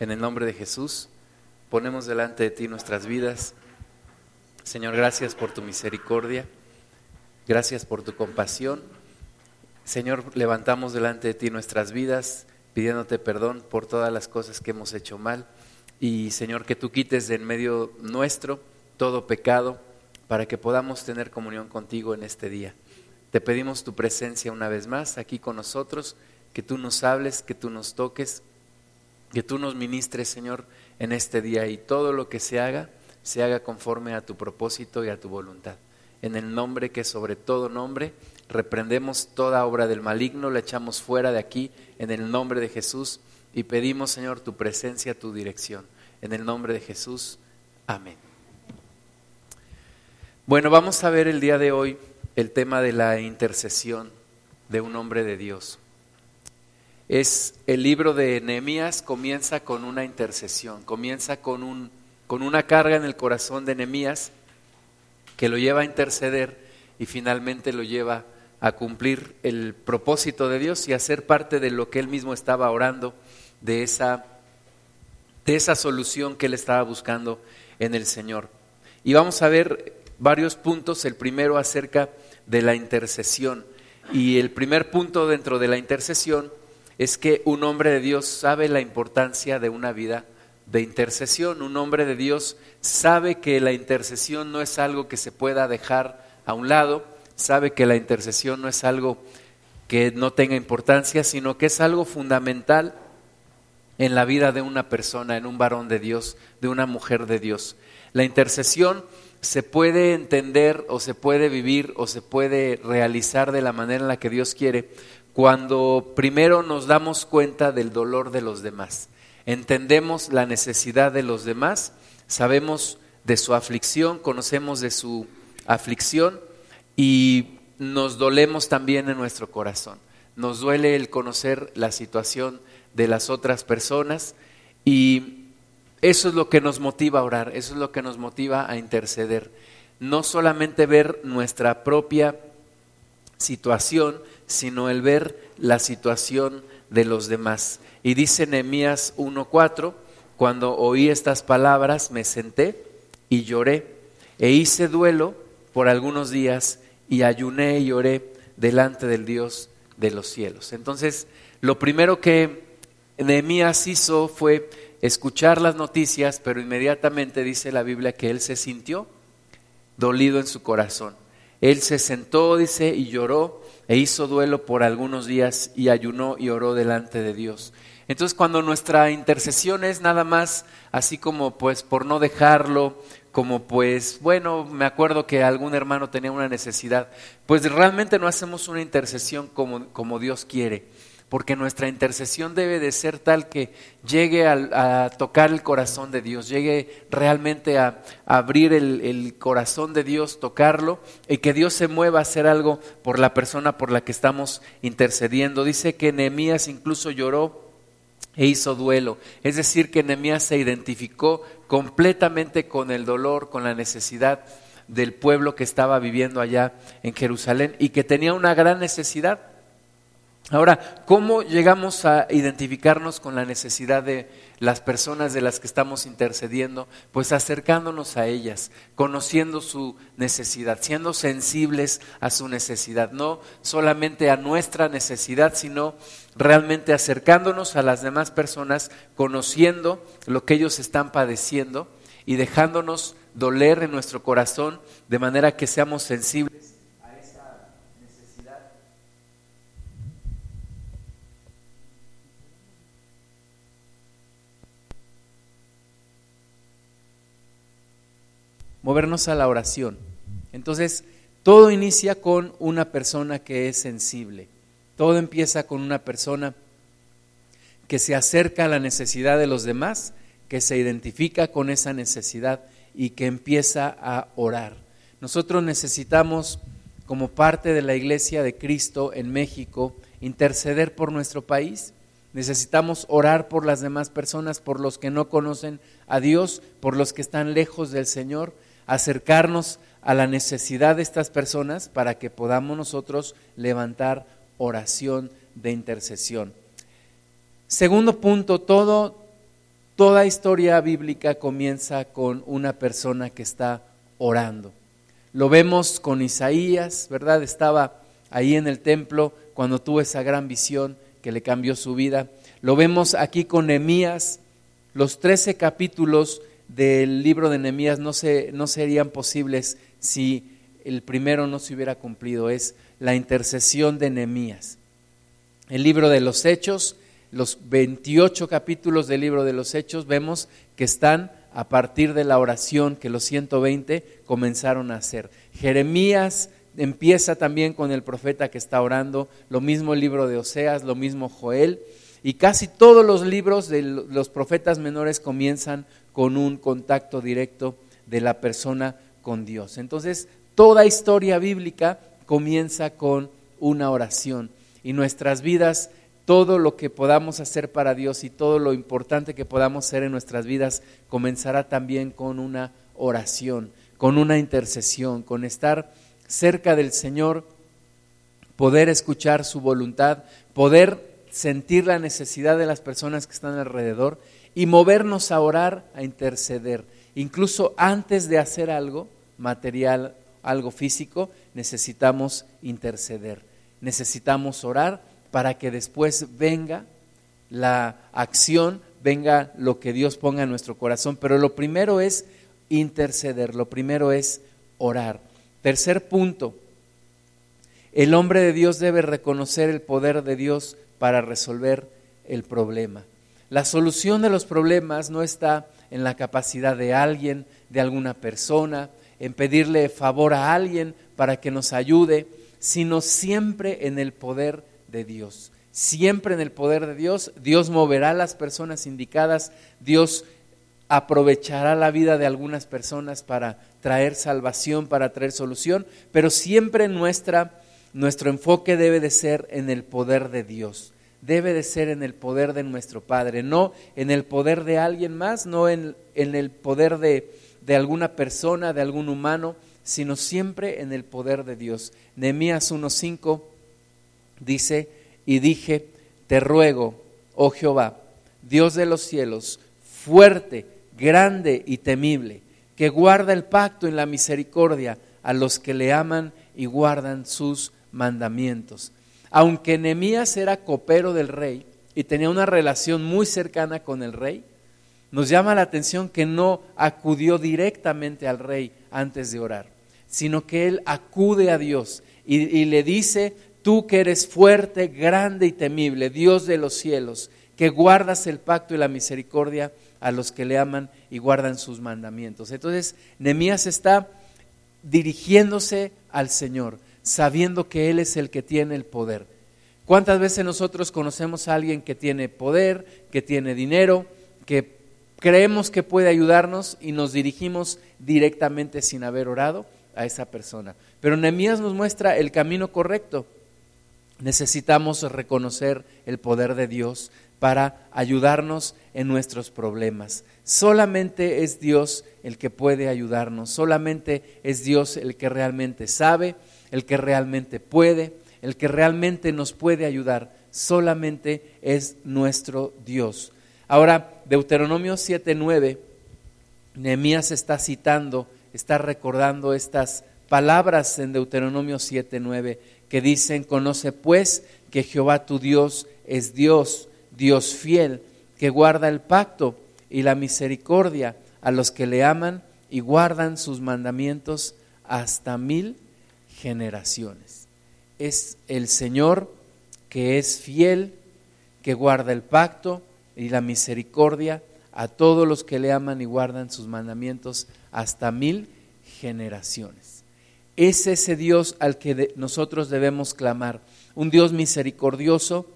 En el nombre de Jesús, ponemos delante de ti nuestras vidas. Señor, gracias por tu misericordia, gracias por tu compasión. Señor, levantamos delante de ti nuestras vidas, pidiéndote perdón por todas las cosas que hemos hecho mal. Y Señor, que tú quites de en medio nuestro todo pecado para que podamos tener comunión contigo en este día. Te pedimos tu presencia una vez más aquí con nosotros, que tú nos hables, que tú nos toques, que tú nos ministres, Señor, en este día y todo lo que se haga, se haga conforme a tu propósito y a tu voluntad. En el nombre que sobre todo nombre, reprendemos toda obra del maligno, la echamos fuera de aquí, en el nombre de Jesús, y pedimos, Señor, tu presencia, tu dirección. En el nombre de Jesús, amén. Bueno, vamos a ver el día de hoy el tema de la intercesión de un hombre de Dios. Es el libro de Nehemías comienza con una intercesión, comienza con un con una carga en el corazón de Nehemías que lo lleva a interceder y finalmente lo lleva a cumplir el propósito de Dios y a ser parte de lo que él mismo estaba orando, de esa, de esa solución que él estaba buscando en el Señor. Y vamos a ver varios puntos. El primero acerca de la intercesión. Y el primer punto dentro de la intercesión es que un hombre de Dios sabe la importancia de una vida de intercesión. Un hombre de Dios sabe que la intercesión no es algo que se pueda dejar a un lado, sabe que la intercesión no es algo que no tenga importancia, sino que es algo fundamental en la vida de una persona, en un varón de Dios, de una mujer de Dios. La intercesión se puede entender o se puede vivir o se puede realizar de la manera en la que Dios quiere cuando primero nos damos cuenta del dolor de los demás. Entendemos la necesidad de los demás, sabemos de su aflicción, conocemos de su aflicción y nos dolemos también en nuestro corazón. Nos duele el conocer la situación de las otras personas y eso es lo que nos motiva a orar, eso es lo que nos motiva a interceder. No solamente ver nuestra propia situación, sino el ver la situación de los demás. Y dice Nehemías 1:4, cuando oí estas palabras me senté y lloré e hice duelo por algunos días y ayuné y lloré delante del Dios de los cielos. Entonces, lo primero que Nehemías hizo fue escuchar las noticias, pero inmediatamente dice la Biblia que él se sintió dolido en su corazón. Él se sentó, dice, y lloró e hizo duelo por algunos días y ayunó y oró delante de Dios. Entonces cuando nuestra intercesión es nada más así como pues por no dejarlo, como pues bueno, me acuerdo que algún hermano tenía una necesidad, pues realmente no hacemos una intercesión como, como Dios quiere porque nuestra intercesión debe de ser tal que llegue a, tocar el corazón de Dios, llegue realmente a, abrir el, corazón de Dios, tocarlo, y que Dios se mueva a hacer algo por la persona por la que estamos intercediendo. Dice que Nehemías incluso lloró e hizo duelo, es decir, que Nehemías se identificó completamente con el dolor, con la necesidad del pueblo que estaba viviendo allá en Jerusalén y que tenía una gran necesidad Ahora, ¿cómo llegamos a identificarnos con la necesidad de las personas de las que estamos intercediendo? Pues acercándonos a ellas, conociendo su necesidad, siendo sensibles a su necesidad, no solamente a nuestra necesidad, sino realmente acercándonos a las demás personas, conociendo lo que ellos están padeciendo y dejándonos doler en nuestro corazón de manera que seamos sensibles movernos a la oración. Entonces, todo inicia con una persona que es sensible. Todo empieza con una persona que se acerca a la necesidad de los demás, que se identifica con esa necesidad y que empieza a orar. Nosotros necesitamos, como parte de la Iglesia de Cristo en México, interceder por nuestro país. Necesitamos orar por las demás personas, por los que no conocen a Dios, por los que están lejos del Señor acercarnos a la necesidad de estas personas para que podamos nosotros levantar oración de intercesión. Segundo punto, todo Toda historia bíblica comienza con una persona que está orando. Lo vemos con Isaías, ¿verdad? Estaba ahí en el templo cuando tuvo esa gran visión que le cambió su vida. Lo vemos aquí con Nehemías. Los trece capítulos del libro de Nehemías no, se, no serían posibles si el primero no se hubiera cumplido. Es la intercesión de Nehemías. El libro de los Hechos los 28 capítulos del libro de los Hechos vemos que están a partir de la oración que los 120 comenzaron a hacer. Jeremías empieza también con el profeta que está orando, lo mismo el libro de Oseas, lo mismo Joel, y casi todos los libros de los profetas menores comienzan con un contacto directo de la persona con Dios. Entonces, toda historia bíblica comienza con una oración y nuestras vidas todo lo que podamos hacer para Dios y todo lo importante que podamos hacer en nuestras vidas comenzará también con una oración, con una intercesión, con estar cerca del Señor, poder escuchar su voluntad, poder sentir la necesidad de las personas que están alrededor y movernos a orar, a interceder. Incluso antes de hacer algo material, algo físico, necesitamos interceder. Necesitamos orar para que después venga la acción, venga lo que Dios ponga en nuestro corazón. Pero lo primero es interceder, lo primero es orar. Tercer punto, el hombre de Dios debe reconocer el poder de Dios para resolver el problema. La solución de los problemas no está en la capacidad de alguien, de alguna persona, en pedirle favor a alguien para que nos ayude, sino siempre en el poder de Dios. Siempre en el poder de Dios, Dios moverá a las personas indicadas, Dios aprovechará la vida de algunas personas para traer salvación, para traer solución, pero siempre nuestra, nuestro enfoque debe de ser en el poder de Dios, debe de ser en el poder de nuestro Padre, no en el poder de alguien más, no en, en el poder de, de alguna persona, de algún humano, sino siempre en el poder de Dios. Nehemías 1.5 dice, y dije, te ruego, oh Jehová, Dios de los cielos, fuerte, grande y temible, que guarda el pacto y la misericordia a los que le aman y guardan sus mandamientos. Aunque Nehemías era copero del rey y tenía una relación muy cercana con el rey, nos llama la atención que no acudió directamente al rey antes de orar, sino que él acude a Dios y, le dice tú que eres fuerte, grande y temible, Dios de los cielos, que guardas el pacto y la misericordia a los que le aman y guardan sus mandamientos. Entonces, Nehemías está dirigiéndose al Señor, sabiendo que Él es el que tiene el poder. ¿Cuántas veces nosotros conocemos a alguien que tiene poder, que tiene dinero, que creemos que puede ayudarnos y nos dirigimos directamente sin haber orado a esa persona? Pero Nehemías nos muestra el camino correcto necesitamos reconocer el poder de Dios para ayudarnos en nuestros problemas. Solamente es Dios el que puede ayudarnos, solamente es Dios el que realmente sabe, el que realmente puede, el que realmente nos puede ayudar, solamente es nuestro Dios. Ahora, Deuteronomio 7:9, Nehemías está citando, está recordando estas palabras en Deuteronomio 7:9 que dicen, conoce pues que Jehová tu Dios es Dios, Dios fiel, que guarda el pacto y la misericordia a los que le aman y guardan sus mandamientos hasta mil generaciones. Es el Señor que es fiel, que guarda el pacto y la misericordia a todos los que le aman y guardan sus mandamientos hasta mil generaciones. Es ese Dios al que nosotros debemos clamar. Un Dios misericordioso,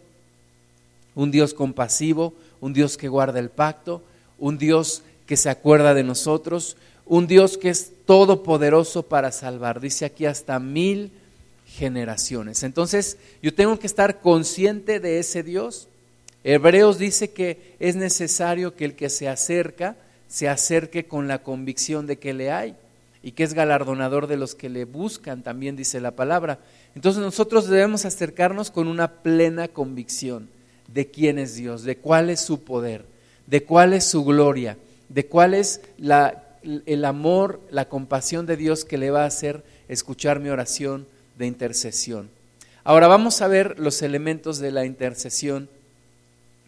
un Dios compasivo, un Dios que guarda el pacto, un Dios que se acuerda de nosotros, un Dios que es todopoderoso para salvar. Dice aquí hasta mil generaciones. Entonces yo tengo que estar consciente de ese Dios. Hebreos dice que es necesario que el que se acerca se acerque con la convicción de que le hay y que es galardonador de los que le buscan, también dice la palabra. Entonces nosotros debemos acercarnos con una plena convicción de quién es Dios, de cuál es su poder, de cuál es su gloria, de cuál es la, el amor, la compasión de Dios que le va a hacer escuchar mi oración de intercesión. Ahora vamos a ver los elementos de la intercesión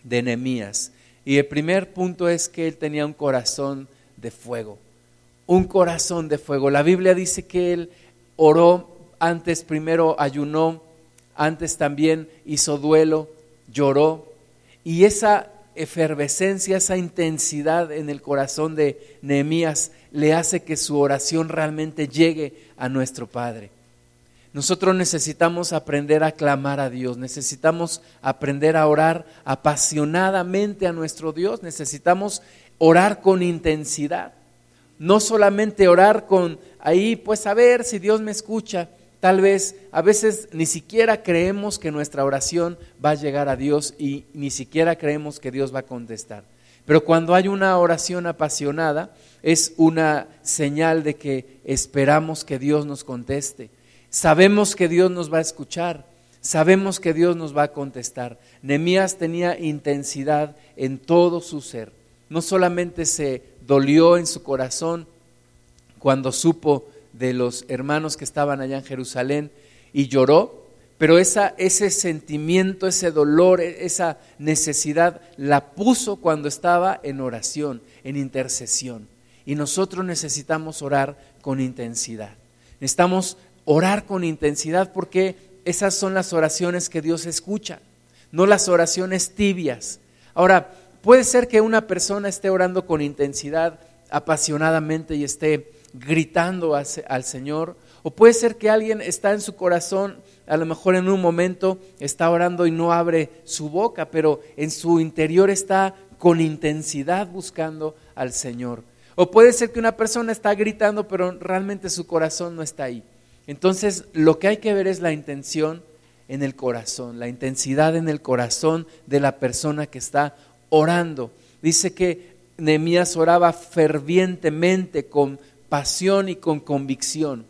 de Nehemías. Y el primer punto es que él tenía un corazón de fuego. Un corazón de fuego. La Biblia dice que él oró antes, primero ayunó, antes también hizo duelo, lloró. Y esa efervescencia, esa intensidad en el corazón de Nehemías le hace que su oración realmente llegue a nuestro Padre. Nosotros necesitamos aprender a clamar a Dios, necesitamos aprender a orar apasionadamente a nuestro Dios, necesitamos orar con intensidad, no solamente orar con ahí, pues a ver si Dios me escucha, tal vez a veces ni siquiera creemos que nuestra oración va a llegar a Dios y ni siquiera creemos que Dios va a contestar. Pero cuando hay una oración apasionada, es una señal de que esperamos que Dios nos conteste Sabemos que Dios nos va a escuchar, sabemos que Dios nos va a contestar. Nemías tenía intensidad en todo su ser. No solamente se dolió en su corazón cuando supo de los hermanos que estaban allá en Jerusalén y lloró, pero esa, ese sentimiento, ese dolor, e, esa necesidad la puso cuando estaba en oración, en intercesión. Y nosotros necesitamos orar con intensidad. Necesitamos orar con intensidad porque esas son las oraciones que Dios escucha, no las oraciones tibias. Ahora, puede ser que una persona esté orando con intensidad, apasionadamente y esté gritando al Señor, o puede ser que alguien está en su corazón, a lo mejor en un momento está orando y no abre su boca, pero en su interior está con intensidad buscando al Señor. O puede ser que una persona está gritando, pero realmente su corazón no está ahí. Entonces, lo que hay que ver es la intención en el corazón, la intensidad en el corazón de la persona que está orando. Dice que Nehemías oraba fervientemente, con pasión y con convicción.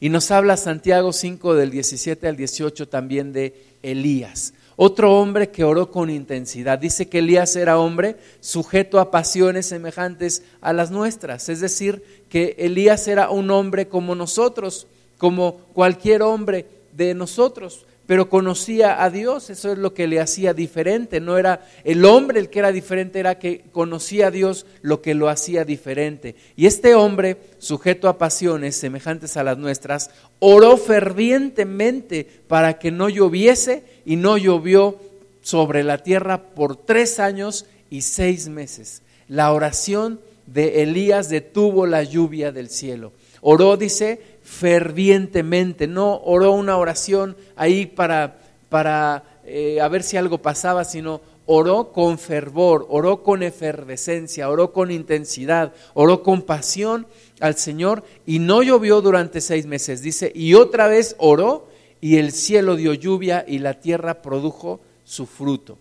Y nos habla Santiago 5 del 17 al 18 también de Elías. Otro hombre que oró con intensidad. Dice que Elías era hombre sujeto a pasiones semejantes a las nuestras. Es decir, que Elías era un hombre como nosotros, como cualquier hombre de nosotros, pero conocía a Dios, eso es lo que le hacía diferente, no era el hombre el que era diferente, era que conocía a Dios lo que lo hacía diferente. Y este hombre, sujeto a pasiones semejantes a las nuestras, oró fervientemente para que no lloviese y no llovió sobre la tierra por tres años y seis meses. La oración de Elías detuvo la lluvia del cielo. Oró, dice, fervientemente, no oró una oración ahí para, para eh, a ver si algo pasaba, sino oró con fervor, oró con efervescencia, oró con intensidad, oró con pasión al Señor y no llovió durante seis meses, dice, y otra vez oró y el cielo dio lluvia y la tierra produjo su fruto.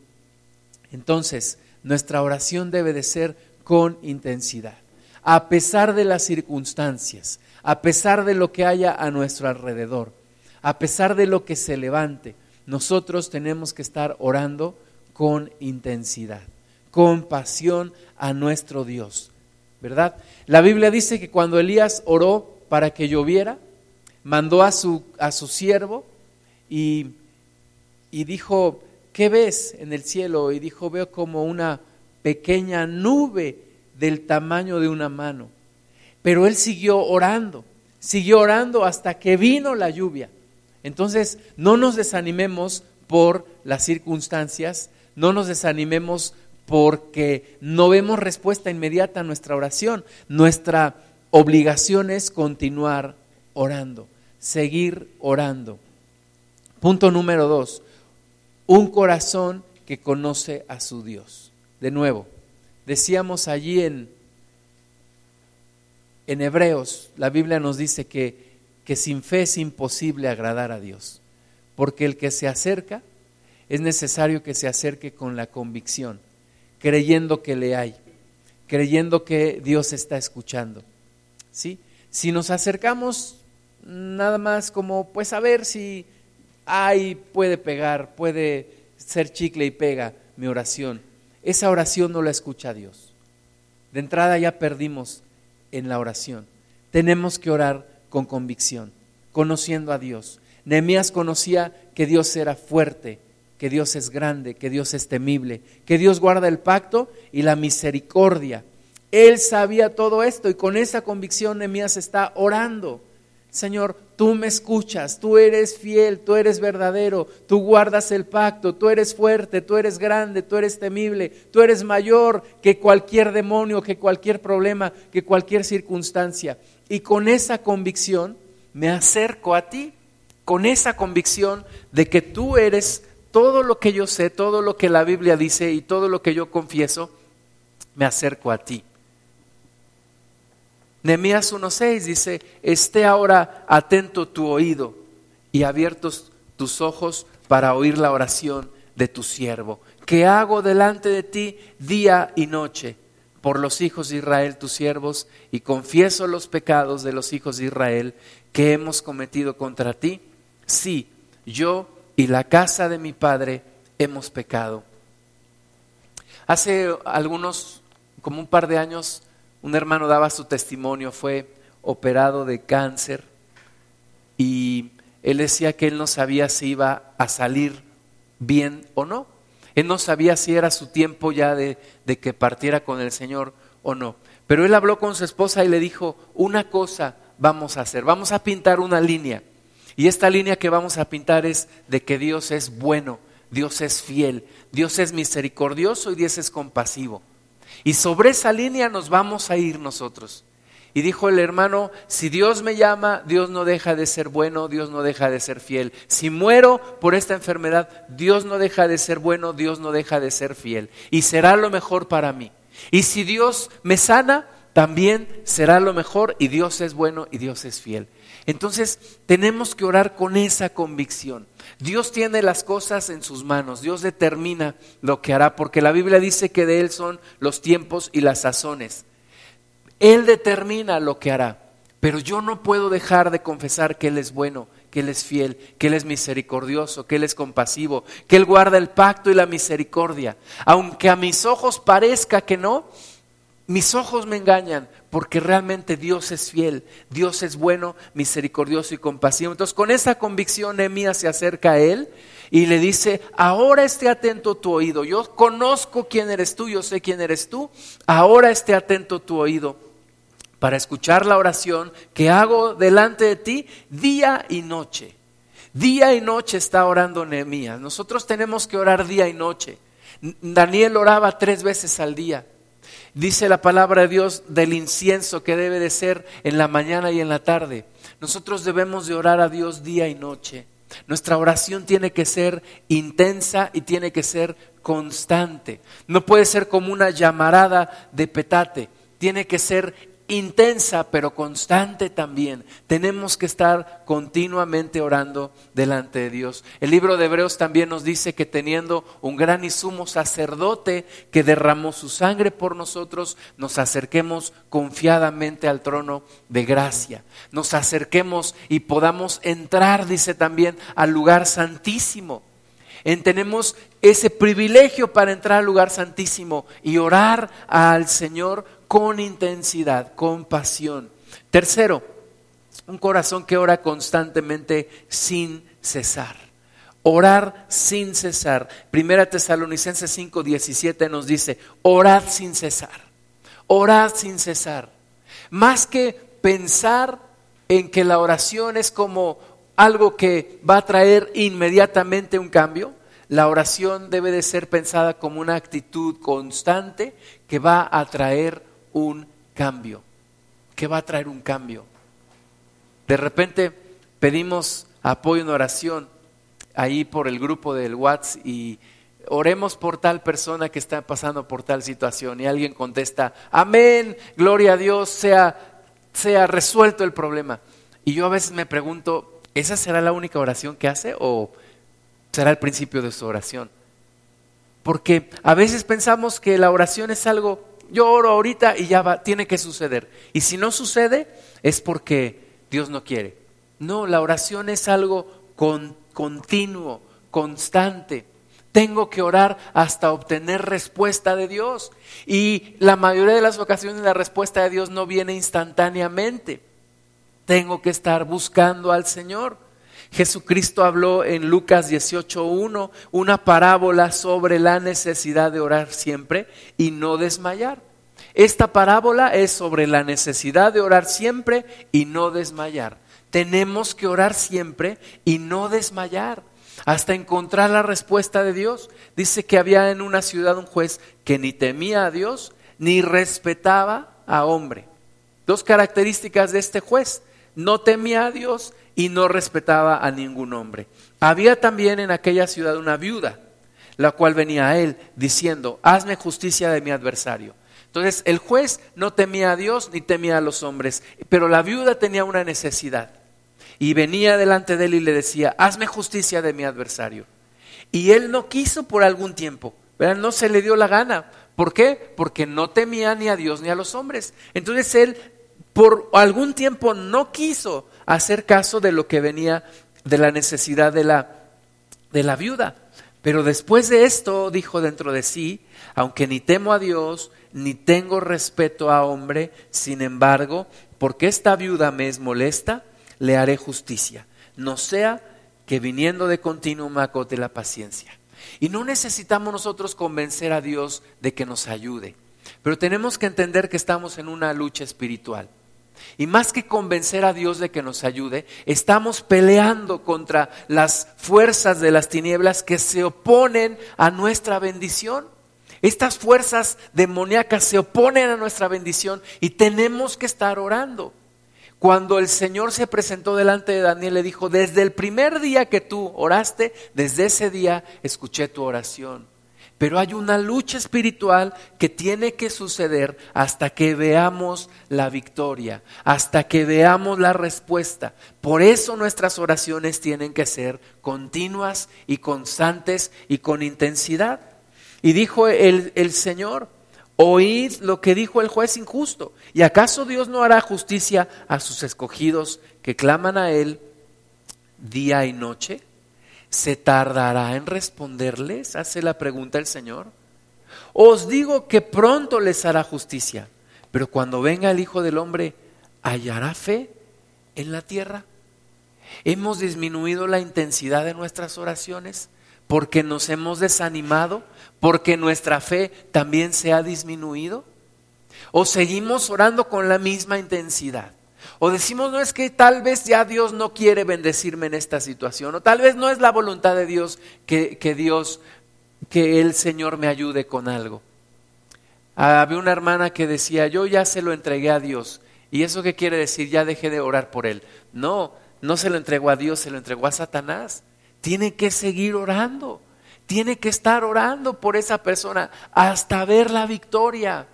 Entonces, nuestra oración debe de ser con intensidad, a pesar de las circunstancias, a pesar de lo que haya a nuestro alrededor, a pesar de lo que se levante, nosotros tenemos que estar orando con intensidad, con pasión a nuestro Dios. ¿verdad? La Biblia dice que cuando Elías oró para que lloviera, mandó a su, a su siervo y, y dijo, ¿qué ves en el cielo? Y dijo, veo como una pequeña nube del tamaño de una mano. Pero él siguió orando, siguió orando hasta que vino la lluvia. Entonces, no nos desanimemos por las circunstancias, no nos desanimemos porque no vemos respuesta inmediata a nuestra oración. Nuestra obligación es continuar orando, seguir orando. Punto número dos, un corazón que conoce a su Dios. De nuevo, decíamos allí en, en Hebreos, la Biblia nos dice que, que sin fe es imposible agradar a Dios, porque el que se acerca es necesario que se acerque con la convicción creyendo que le hay, creyendo que Dios está escuchando. ¿Sí? Si nos acercamos nada más como, pues a ver si hay, puede pegar, puede ser chicle y pega mi oración. esa oración no la escucha Dios. De entrada ya perdimos en la oración. Tenemos que orar con convicción, conociendo a Dios. Nehemías conocía que Dios era fuerte, que Dios es grande, que Dios es temible, que Dios guarda el pacto y la misericordia. Él sabía todo esto y con esa convicción Nehemías está orando. Señor, tú me escuchas, tú eres fiel, tú eres verdadero, tú guardas el pacto, tú eres fuerte, tú eres grande, tú eres temible, tú eres mayor que cualquier demonio, que cualquier problema, que cualquier circunstancia. Y con esa convicción me acerco a ti, con esa convicción de que tú eres todo lo que yo sé, todo lo que la Biblia dice y todo lo que yo confieso, me acerco a ti. Nehemías 1:6 dice, esté ahora atento tu oído y abiertos tus ojos para oír la oración de tu siervo, que hago delante de ti día y noche por los hijos de Israel, tus siervos, y confieso los pecados de los hijos de Israel que hemos cometido contra ti. Sí, yo y la casa de mi padre hemos pecado. Hace algunos, como un par de años, un hermano daba su testimonio, fue operado de cáncer y él decía que él no sabía si iba a salir bien o no. Él no sabía si era su tiempo ya de, de que partiera con el Señor o no. Pero él habló con su esposa y le dijo, una cosa vamos a hacer, vamos a pintar una línea. Y esta línea que vamos a pintar es de que Dios es bueno, Dios es fiel, Dios es misericordioso y Dios es compasivo. Y sobre esa línea nos vamos a ir nosotros. Y dijo el hermano, si Dios me llama, Dios no deja de ser bueno, Dios no deja de ser fiel. Si muero por esta enfermedad, Dios no deja de ser bueno, Dios no deja de ser fiel. Y será lo mejor para mí. Y si Dios me sana, también será lo mejor y Dios es bueno y Dios es fiel. Entonces tenemos que orar con esa convicción. Dios tiene las cosas en sus manos, Dios determina lo que hará, porque la Biblia dice que de Él son los tiempos y las sazones. Él determina lo que hará, pero yo no puedo dejar de confesar que Él es bueno, que Él es fiel, que Él es misericordioso, que Él es compasivo, que Él guarda el pacto y la misericordia. Aunque a mis ojos parezca que no, mis ojos me engañan porque realmente Dios es fiel, Dios es bueno, misericordioso y compasivo. Entonces con esa convicción Nehemías se acerca a él y le dice, ahora esté atento tu oído, yo conozco quién eres tú, yo sé quién eres tú, ahora esté atento tu oído para escuchar la oración que hago delante de ti día y noche. Día y noche está orando Nehemías. Nosotros tenemos que orar día y noche. Daniel oraba tres veces al día. Dice la palabra de Dios del incienso que debe de ser en la mañana y en la tarde. Nosotros debemos de orar a Dios día y noche. Nuestra oración tiene que ser intensa y tiene que ser constante. No puede ser como una llamarada de petate. Tiene que ser intensa pero constante también. Tenemos que estar continuamente orando delante de Dios. El libro de Hebreos también nos dice que teniendo un gran y sumo sacerdote que derramó su sangre por nosotros, nos acerquemos confiadamente al trono de gracia. Nos acerquemos y podamos entrar, dice también, al lugar santísimo. tenemos ese privilegio para entrar al lugar santísimo y orar al Señor con intensidad, con pasión. Tercero, un corazón que ora constantemente sin cesar. Orar sin cesar. Primera Tesalonicenses 5, 17 nos dice, orad sin cesar. Orad sin cesar. Más que pensar en que la oración es como algo que va a traer inmediatamente un cambio, la oración debe de ser pensada como una actitud constante que va a traer un cambio. ¿Qué va a traer un cambio? De repente pedimos apoyo en oración ahí por el grupo del WhatsApp y oremos por tal persona que está pasando por tal situación y alguien contesta, amén, gloria a Dios, sea, sea resuelto el problema. Y yo a veces me pregunto, ¿esa será la única oración que hace o será el principio de su oración? Porque a veces pensamos que la oración es algo yo oro ahorita y ya va, tiene que suceder. Y si no sucede, es porque Dios no quiere. No, la oración es algo continuo, constante. tengo que orar hasta obtener respuesta de Dios. Y la mayoría de las ocasiones la respuesta de Dios no viene instantáneamente. Tengo que estar buscando al Señor. Jesucristo habló en Lucas 18.1 una parábola sobre la necesidad de orar siempre y no desmayar. Esta parábola es sobre la necesidad de orar siempre y no desmayar. Tenemos que orar siempre y no desmayar hasta encontrar la respuesta de Dios. Dice que había en una ciudad un juez que ni temía a Dios ni respetaba a hombre. Dos características de este juez. No temía a Dios y no respetaba a ningún hombre. Había también en aquella ciudad una viuda, la cual venía a él diciendo, hazme justicia de mi adversario. Entonces el juez no temía a Dios ni temía a los hombres, pero la viuda tenía una necesidad. Y venía delante de él y le decía, hazme justicia de mi adversario. Y él no quiso por algún tiempo, no se le dio la gana. ¿Por qué? Porque no temía ni a Dios ni a los hombres. Entonces él por algún tiempo no quiso hacer caso de lo que venía de la necesidad de la, de la viuda. Pero después de esto dijo dentro de sí, aunque ni temo a Dios, ni tengo respeto a hombre, sin embargo, porque esta viuda me es molesta, le haré justicia, no sea que viniendo de continuo me acote la paciencia. Y no necesitamos nosotros convencer a Dios de que nos ayude, pero tenemos que entender que estamos en una lucha espiritual. Y más que convencer a Dios de que nos ayude, estamos peleando contra las fuerzas de las tinieblas que se oponen a nuestra bendición. Estas fuerzas demoníacas se oponen a nuestra bendición y tenemos que estar orando. Cuando el Señor se presentó delante de Daniel, le dijo, desde el primer día que tú oraste, desde ese día escuché tu oración. Pero hay una lucha espiritual que tiene que suceder hasta que veamos la victoria, hasta que veamos la respuesta. Por eso nuestras oraciones tienen que ser continuas y constantes y con intensidad. Y dijo el, el Señor, Oíd lo que dijo el juez injusto. ¿Y acaso Dios no hará justicia a sus escogidos que claman a Él día y noche? ¿Se tardará en responderles? Hace la pregunta el Señor. Os digo que pronto les hará justicia, pero cuando venga el Hijo del Hombre, ¿hallará fe en la tierra? ¿Hemos disminuido la intensidad de nuestras oraciones? porque nos hemos desanimado, porque nuestra fe también se ha disminuido? ¿O seguimos orando con la misma intensidad? O decimos, no es que tal vez ya Dios no quiere bendecirme en esta situación, o tal vez no es la voluntad de Dios que, que Dios, que el Señor me ayude con algo. Había una hermana que decía, yo ya se lo entregué a Dios. ¿Y eso qué quiere decir? Ya dejé de orar por él. No, no se lo entregó a Dios, se lo entregó a Satanás tiene que seguir orando, tiene que estar orando por esa persona hasta ver la victoria,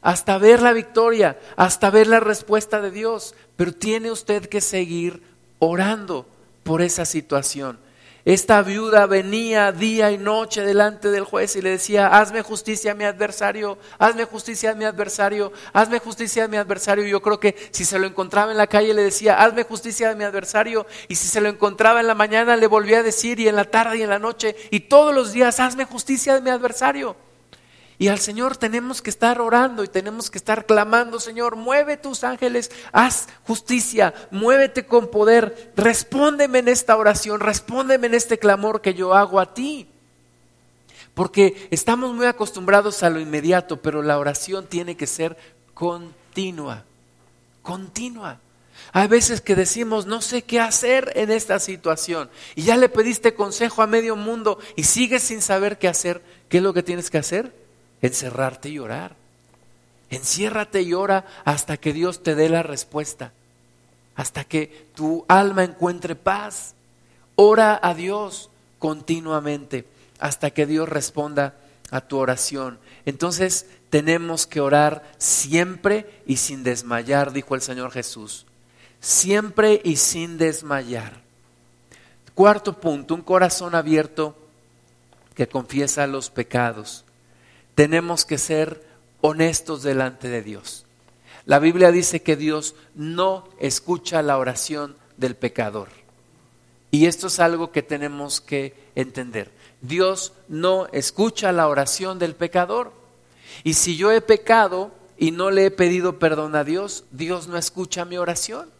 hasta ver la victoria, hasta ver la respuesta de Dios. Pero tiene usted que seguir orando por esa situación. Esta viuda venía día y noche delante del juez y le decía, hazme justicia a mi adversario, hazme justicia a mi adversario, hazme justicia a mi adversario. yo creo que si se lo encontraba en la calle le decía, hazme justicia a mi adversario. Y si se lo encontraba en la mañana le volvía a decir y en la tarde y en la noche y todos los días, hazme justicia de mi adversario. Y al Señor tenemos que estar orando y tenemos que estar clamando, Señor, mueve tus ángeles, haz justicia, muévete con poder, respóndeme en esta oración, respóndeme en este clamor que yo hago a ti. Porque estamos muy acostumbrados a lo inmediato, pero la oración tiene que ser continua, continua. Hay veces que decimos, no sé qué hacer en esta situación. Y ya le pediste consejo a medio mundo y sigues sin saber qué hacer. ¿Qué es lo que tienes que hacer? Encerrarte y orar. Enciérrate y ora hasta que Dios te dé la respuesta, hasta que tu alma encuentre paz. Ora a Dios continuamente hasta que Dios responda a tu oración. Entonces tenemos que orar siempre y sin desmayar, dijo el Señor Jesús. Siempre y sin desmayar. Cuarto punto, un corazón abierto que confiesa los pecados tenemos que ser honestos delante de Dios. La Biblia dice que Dios no escucha la oración del pecador. Y esto es algo que tenemos que entender. Dios no escucha la oración del pecador. Y si yo he pecado y no le he pedido perdón a Dios, Dios no escucha mi oración.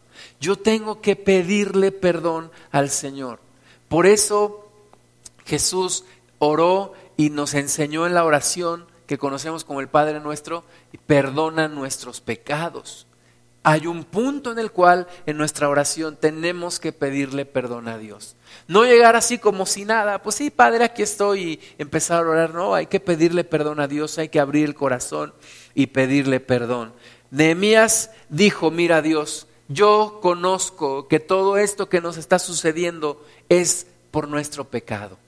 Yo tengo que pedirle perdón al Señor. Por eso Jesús oró y nos enseñó en la oración que conocemos como el Padre nuestro, perdona nuestros pecados. Hay un punto en el cual en nuestra oración tenemos que pedirle perdón a Dios. No llegar así como si nada, pues sí, Padre, aquí estoy y empezar a orar. No, hay que pedirle perdón a Dios, hay que abrir el corazón y pedirle perdón. Nehemías dijo, mira Dios, yo conozco que todo esto que nos está sucediendo es por nuestro pecado.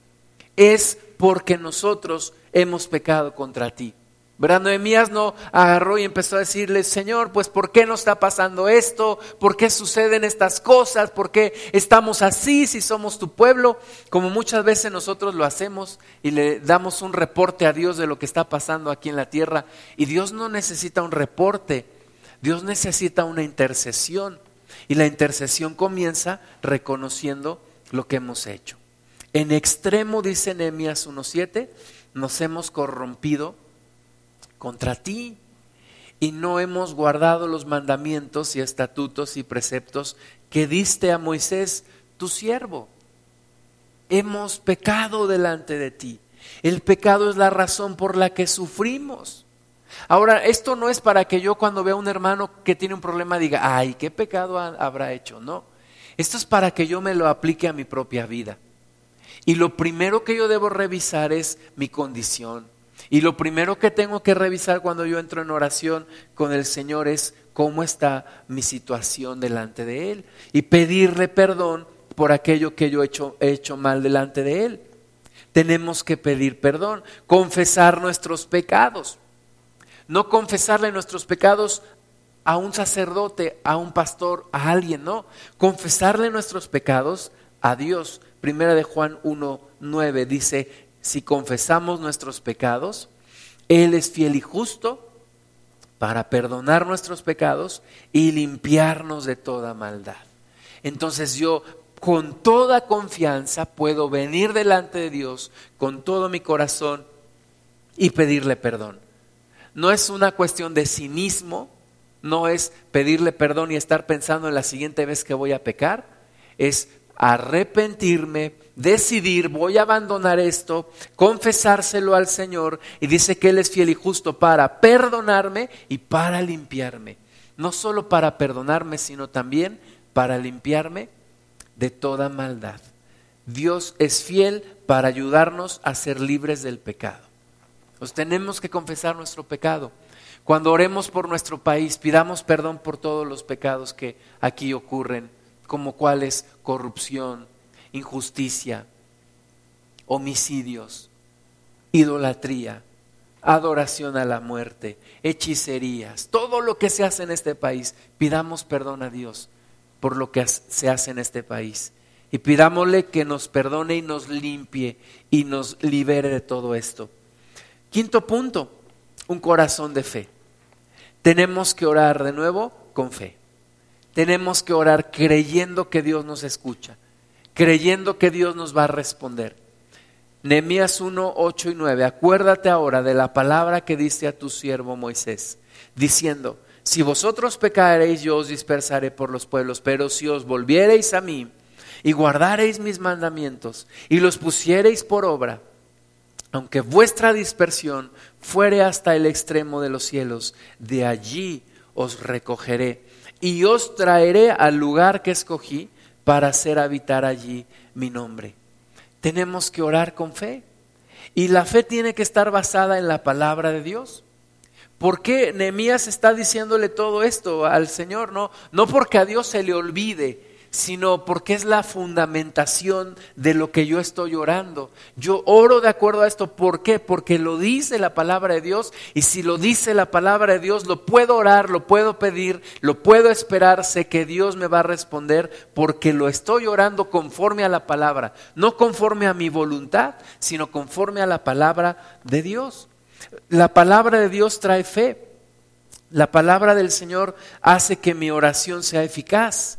Es porque nosotros hemos pecado contra ti. ¿Verdad? Noemías no agarró y empezó a decirle, Señor, pues ¿por qué nos está pasando esto? ¿Por qué suceden estas cosas? ¿Por qué estamos así si somos tu pueblo? Como muchas veces nosotros lo hacemos y le damos un reporte a Dios de lo que está pasando aquí en la tierra. Y Dios no necesita un reporte, Dios necesita una intercesión. Y la intercesión comienza reconociendo lo que hemos hecho. En extremo, dice Nehemías 1.7, nos hemos corrompido contra ti y no hemos guardado los mandamientos y estatutos y preceptos que diste a Moisés, tu siervo. Hemos pecado delante de ti. El pecado es la razón por la que sufrimos. Ahora, esto no es para que yo cuando vea a un hermano que tiene un problema diga, ay, ¿qué pecado habrá hecho? No. Esto es para que yo me lo aplique a mi propia vida. Y lo primero que yo debo revisar es mi condición. Y lo primero que tengo que revisar cuando yo entro en oración con el Señor es cómo está mi situación delante de Él. Y pedirle perdón por aquello que yo he hecho, he hecho mal delante de Él. Tenemos que pedir perdón, confesar nuestros pecados. No confesarle nuestros pecados a un sacerdote, a un pastor, a alguien, no. Confesarle nuestros pecados a Dios. Primera de Juan 1, 9 dice, si confesamos nuestros pecados, Él es fiel y justo para perdonar nuestros pecados y limpiarnos de toda maldad. Entonces yo con toda confianza puedo venir delante de Dios con todo mi corazón y pedirle perdón. No es una cuestión de cinismo, no es pedirle perdón y estar pensando en la siguiente vez que voy a pecar, es arrepentirme, decidir, voy a abandonar esto, confesárselo al Señor y dice que Él es fiel y justo para perdonarme y para limpiarme. No solo para perdonarme, sino también para limpiarme de toda maldad. Dios es fiel para ayudarnos a ser libres del pecado. Nos tenemos que confesar nuestro pecado. Cuando oremos por nuestro país, pidamos perdón por todos los pecados que aquí ocurren como cuáles corrupción, injusticia, homicidios, idolatría, adoración a la muerte, hechicerías, todo lo que se hace en este país, pidamos perdón a Dios por lo que se hace en este país. Y pidámosle que nos perdone y nos limpie y nos libere de todo esto. Quinto punto, un corazón de fe. Tenemos que orar de nuevo con fe tenemos que orar creyendo que Dios nos escucha, creyendo que Dios nos va a responder. Nehemías 1, 8 y 9. Acuérdate ahora de la palabra que diste a tu siervo Moisés, diciendo, si vosotros pecareis, yo os dispersaré por los pueblos, pero si os volviereis a mí y guardareis mis mandamientos y los pusiereis por obra, aunque vuestra dispersión fuere hasta el extremo de los cielos, de allí os recogeré y os traeré al lugar que escogí para hacer habitar allí mi nombre. Tenemos que orar con fe. Y la fe tiene que estar basada en la palabra de Dios. ¿Por qué Nehemías está diciéndole todo esto al Señor? No, no porque a Dios se le olvide, sino porque es la fundamentación de lo que yo estoy orando. Yo oro de acuerdo a esto. ¿Por qué? Porque lo dice la palabra de Dios y si lo dice la palabra de Dios, lo puedo orar, lo puedo pedir, lo puedo esperar, sé que Dios me va a responder porque lo estoy orando conforme a la palabra, no conforme a mi voluntad, sino conforme a la palabra de Dios. La palabra de Dios trae fe. La palabra del Señor hace que mi oración sea eficaz.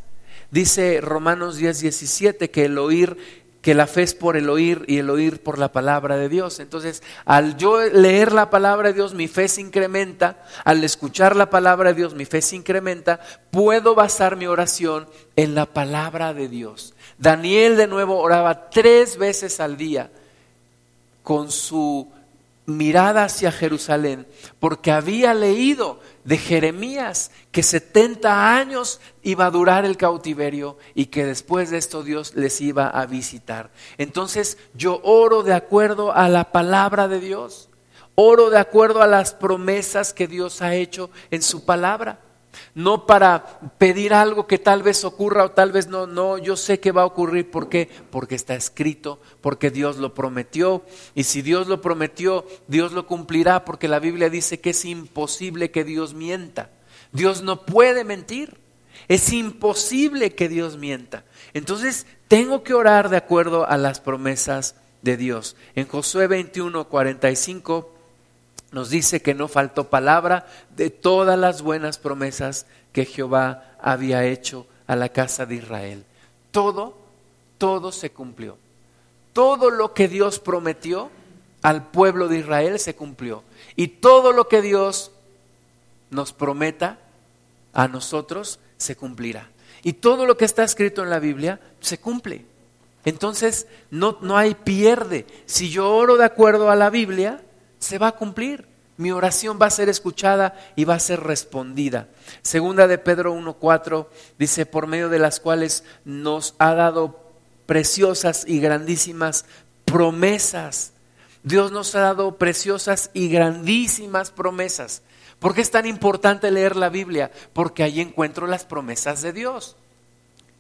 Dice Romanos 10, 17 que el oír que la fe es por el oír y el oír por la palabra de Dios. Entonces, al yo leer la palabra de Dios, mi fe se incrementa, al escuchar la palabra de Dios, mi fe se incrementa, puedo basar mi oración en la palabra de Dios. Daniel de nuevo oraba tres veces al día con su mirada hacia Jerusalén, porque había leído de Jeremías que 70 años iba a durar el cautiverio y que después de esto Dios les iba a visitar. Entonces yo oro de acuerdo a la palabra de Dios, oro de acuerdo a las promesas que Dios ha hecho en su palabra no para pedir algo que tal vez ocurra o tal vez no, no, yo sé que va a ocurrir. ¿Por qué? Porque está escrito, porque Dios lo prometió. Y si Dios lo prometió, Dios lo cumplirá, porque la Biblia dice que es imposible que Dios mienta. Dios no puede mentir. Es imposible que Dios mienta. Entonces, tengo que orar de acuerdo a las promesas de Dios. En Josué 21, 45 nos dice que no faltó palabra de todas las buenas promesas que Jehová había hecho a la casa de Israel. Todo, todo se cumplió. Todo lo que Dios prometió al pueblo de Israel se cumplió. Y todo lo que Dios nos prometa a nosotros se cumplirá. Y todo lo que está escrito en la Biblia se cumple. Entonces no, no hay pierde. Si yo oro de acuerdo a la Biblia, se va a cumplir. Mi oración va a ser escuchada y va a ser respondida. Segunda de Pedro 1.4 dice, por medio de las cuales nos ha dado preciosas y grandísimas promesas. Dios nos ha dado preciosas y grandísimas promesas. ¿Por qué es tan importante leer la Biblia? Porque ahí encuentro las promesas de Dios.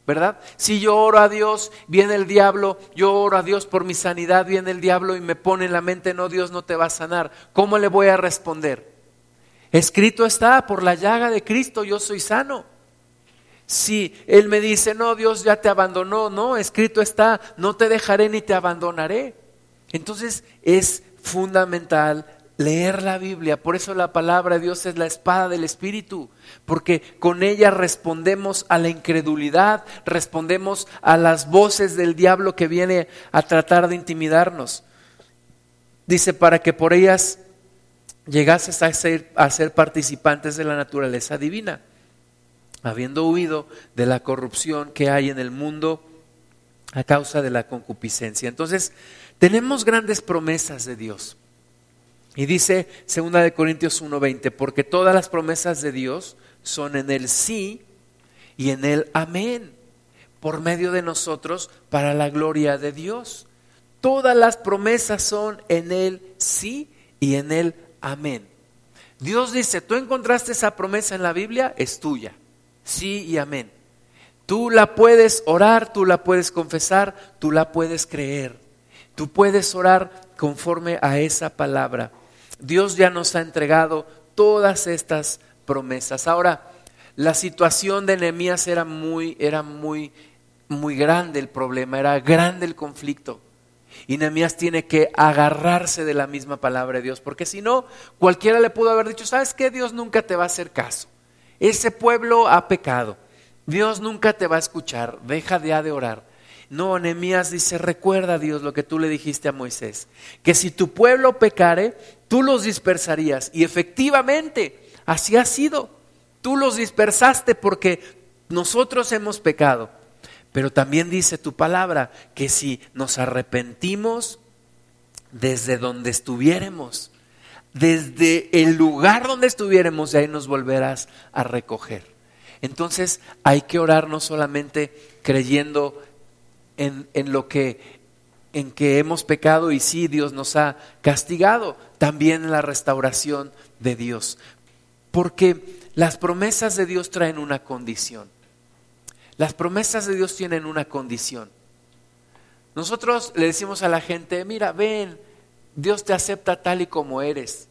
¿Verdad? Si yo oro a Dios, viene el diablo, yo oro a Dios por mi sanidad, viene el diablo y me pone en la mente, no, Dios no te va a sanar. ¿Cómo le voy a responder? Escrito está, por la llaga de Cristo yo soy sano. Si Él me dice, no, Dios ya te abandonó, no, escrito está, no te dejaré ni te abandonaré. Entonces es fundamental leer la Biblia. Por eso la palabra de Dios es la espada del Espíritu, porque con ella respondemos a la incredulidad, respondemos a las voces del diablo que viene a tratar de intimidarnos. Dice, para que por ellas llegases a ser, a ser participantes de la naturaleza divina, habiendo huido de la corrupción que hay en el mundo a causa de la concupiscencia. Entonces, tenemos grandes promesas de Dios. Y dice 2 de Corintios 1:20, porque todas las promesas de Dios son en el sí y en el amén, por medio de nosotros para la gloria de Dios. Todas las promesas son en el sí y en el amén. Dios dice, tú encontraste esa promesa en la Biblia, es tuya. Sí y amén. Tú la puedes orar, tú la puedes confesar, tú la puedes creer. Tú puedes orar conforme a esa palabra. Dios ya nos ha entregado todas estas promesas. Ahora, la situación de Nehemías era muy, era muy, muy grande el problema, era grande el conflicto. Y Nehemías tiene que agarrarse de la misma palabra de Dios, porque si no, cualquiera le pudo haber dicho, ¿sabes qué? Dios nunca te va a hacer caso. Ese pueblo ha pecado. Dios nunca te va a escuchar. Deja de, de orar. No, Nehemías dice, recuerda Dios lo que tú le dijiste a Moisés, que si tu pueblo pecare, tú los dispersarías. Y efectivamente, así ha sido. Tú los dispersaste porque nosotros hemos pecado. Pero también dice tu palabra que si nos arrepentimos desde donde estuviéramos, desde el lugar donde estuviéramos, de ahí nos volverás a recoger. Entonces hay que orar no solamente creyendo en, en lo que en que hemos pecado y sí Dios nos ha castigado, también en la restauración de Dios. Porque las promesas de Dios traen una condición. Las promesas de Dios tienen una condición. Nosotros le decimos a la gente, mira, ven, Dios te acepta tal y como eres.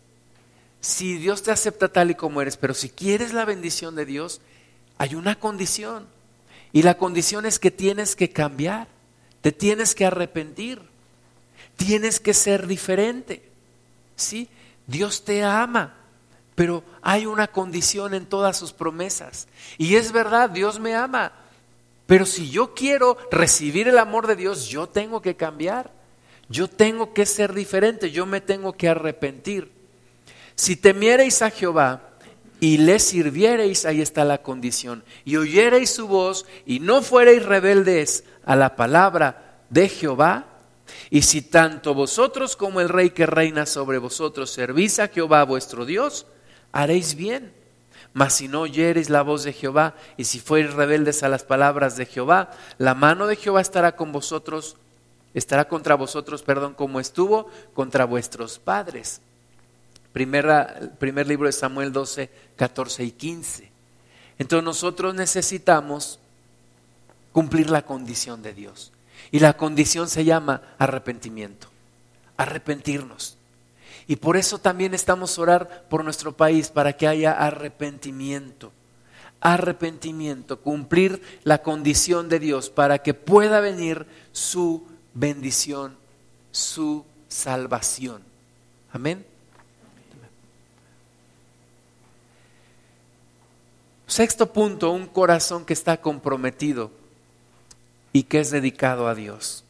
Si Dios te acepta tal y como eres, pero si quieres la bendición de Dios, hay una condición. Y la condición es que tienes que cambiar. Te tienes que arrepentir. Tienes que ser diferente. ¿Sí? Dios te ama, pero hay una condición en todas sus promesas. Y es verdad, Dios me ama. Pero si yo quiero recibir el amor de Dios, yo tengo que cambiar. Yo tengo que ser diferente, yo me tengo que arrepentir. Si temiereis a Jehová y le sirviereis, ahí está la condición, y oyereis su voz y no fuereis rebeldes a la palabra de Jehová, y si tanto vosotros como el rey que reina sobre vosotros servís a Jehová vuestro Dios, haréis bien. Mas si no oyereis la voz de Jehová, y si fuereis rebeldes a las palabras de Jehová, la mano de Jehová estará con vosotros, estará contra vosotros, perdón, como estuvo contra vuestros padres. Primera, primer libro de Samuel 12, 14 y 15. Entonces nosotros necesitamos cumplir la condición de Dios. Y la condición se llama arrepentimiento, arrepentirnos. Y por eso también estamos orar por nuestro país, para que haya arrepentimiento. Arrepentimiento, cumplir la condición de Dios para que pueda venir su bendición, su salvación. Amén. Sexto punto, un corazón que está comprometido y que es dedicado a Dios.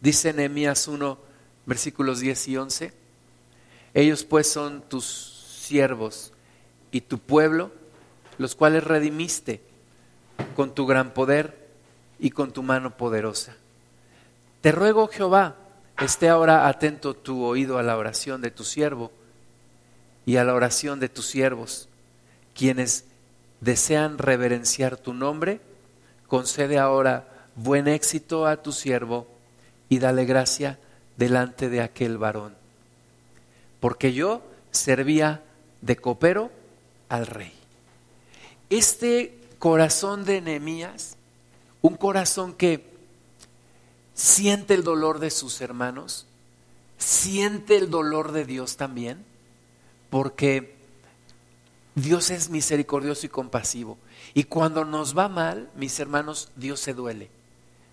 Dice Nehemías 1, versículos 10 y 11. Ellos pues son tus siervos y tu pueblo, los cuales redimiste con tu gran poder y con tu mano poderosa. Te ruego, Jehová, esté ahora atento tu oído a la oración de tu siervo y a la oración de tus siervos, quienes desean reverenciar tu nombre. Concede ahora buen éxito a tu siervo y dale gracia delante de aquel varón, porque yo servía de copero al rey. Este corazón de Nehemías, un corazón que siente el dolor de sus hermanos, siente el dolor de Dios también, porque Dios es misericordioso y compasivo. Y cuando nos va mal, mis hermanos, Dios se duele.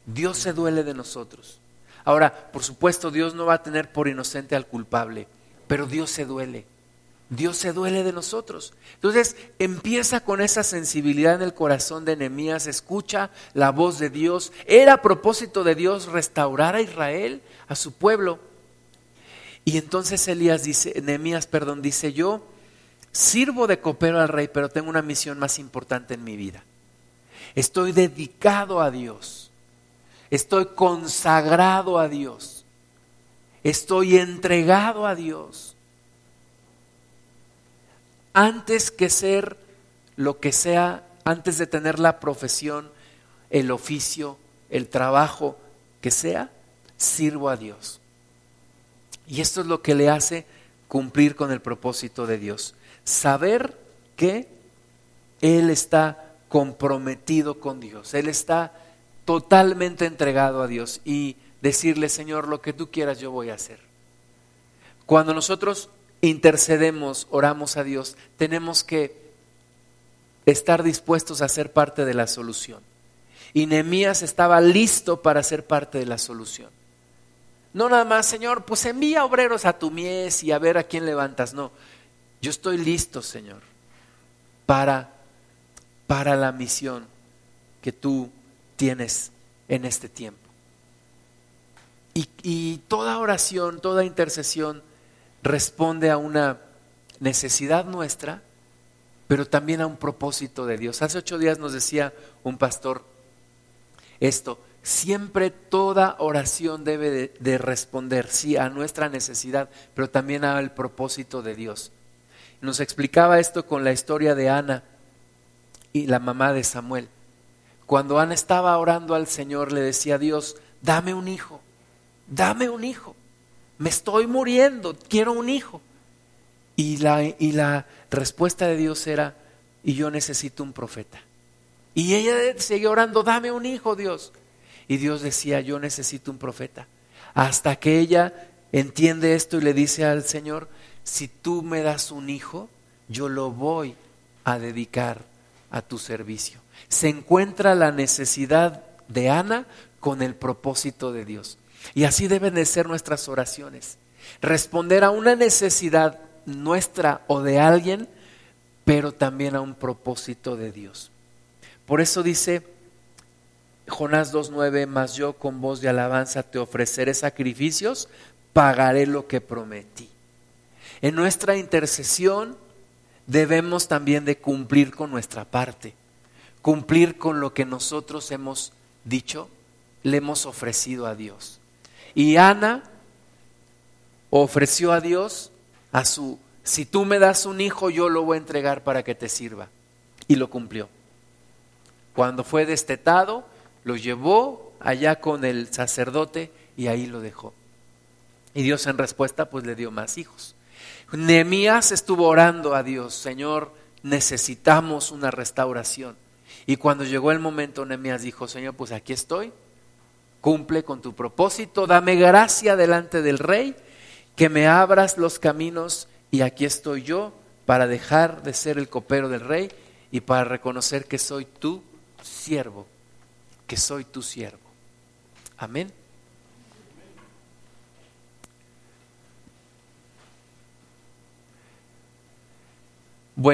Dios se duele de nosotros. Ahora, por supuesto, Dios no va a tener por inocente al culpable, pero Dios se duele. Dios se duele de nosotros. Entonces empieza con esa sensibilidad en el corazón de Nehemías, escucha la voz de Dios. Era propósito de Dios restaurar a Israel, a su pueblo. Y entonces Elías dice, Nehemías, perdón, dice yo, sirvo de copero al rey, pero tengo una misión más importante en mi vida. Estoy dedicado a Dios. Estoy consagrado a Dios. Estoy entregado a Dios. Antes que ser lo que sea, antes de tener la profesión, el oficio, el trabajo que sea, sirvo a Dios. Y esto es lo que le hace cumplir con el propósito de Dios. Saber que Él está comprometido con Dios. Él está totalmente entregado a Dios y decirle, Señor, lo que tú quieras yo voy a hacer. Cuando nosotros intercedemos, oramos a Dios, tenemos que estar dispuestos a ser parte de la solución. Y Nehemías estaba listo para ser parte de la solución. No nada más, Señor, pues envía obreros a tu mies y a ver a quién levantas. No, yo estoy listo, Señor, para, para la misión que tú tienes en este tiempo. Y, toda oración, toda intercesión responde a una necesidad nuestra, pero también a un propósito de Dios. Hace ocho días nos decía un pastor esto, siempre toda oración debe de, de, responder, sí, a nuestra necesidad, pero también al propósito de Dios. Nos explicaba esto con la historia de Ana y la mamá de Samuel. Cuando Ana estaba orando al Señor, le decía a Dios, dame un hijo, dame un hijo. Me estoy muriendo, quiero un hijo. Y la, y la respuesta de Dios era, y yo necesito un profeta. Y ella seguía orando, dame un hijo, Dios. Y Dios decía, yo necesito un profeta. Hasta que ella entiende esto y le dice al Señor, si tú me das un hijo, yo lo voy a dedicar a tu servicio se encuentra la necesidad de Ana con el propósito de Dios. Y así deben de ser nuestras oraciones. Responder a una necesidad nuestra o de alguien, pero también a un propósito de Dios. Por eso dice Jonás 2.9, más yo con voz de alabanza te ofreceré sacrificios, pagaré lo que prometí. En nuestra intercesión debemos también de cumplir con nuestra parte, cumplir con lo que nosotros hemos dicho, le hemos ofrecido a Dios. Y Ana ofreció a Dios a su, si tú me das un hijo, yo lo voy a entregar para que te sirva. Y lo cumplió. Cuando fue destetado, lo llevó allá con el sacerdote y ahí lo dejó. Y Dios en respuesta pues le dio más hijos. Nehemías estuvo orando a Dios, Señor, necesitamos una restauración. Y cuando llegó el momento, Nehemías dijo, Señor, pues aquí estoy, cumple con tu propósito, dame gracia delante del rey, que me abras los caminos y aquí estoy yo para dejar de ser el copero del rey y para reconocer que soy tu siervo, que soy tu siervo. Amén. Bueno,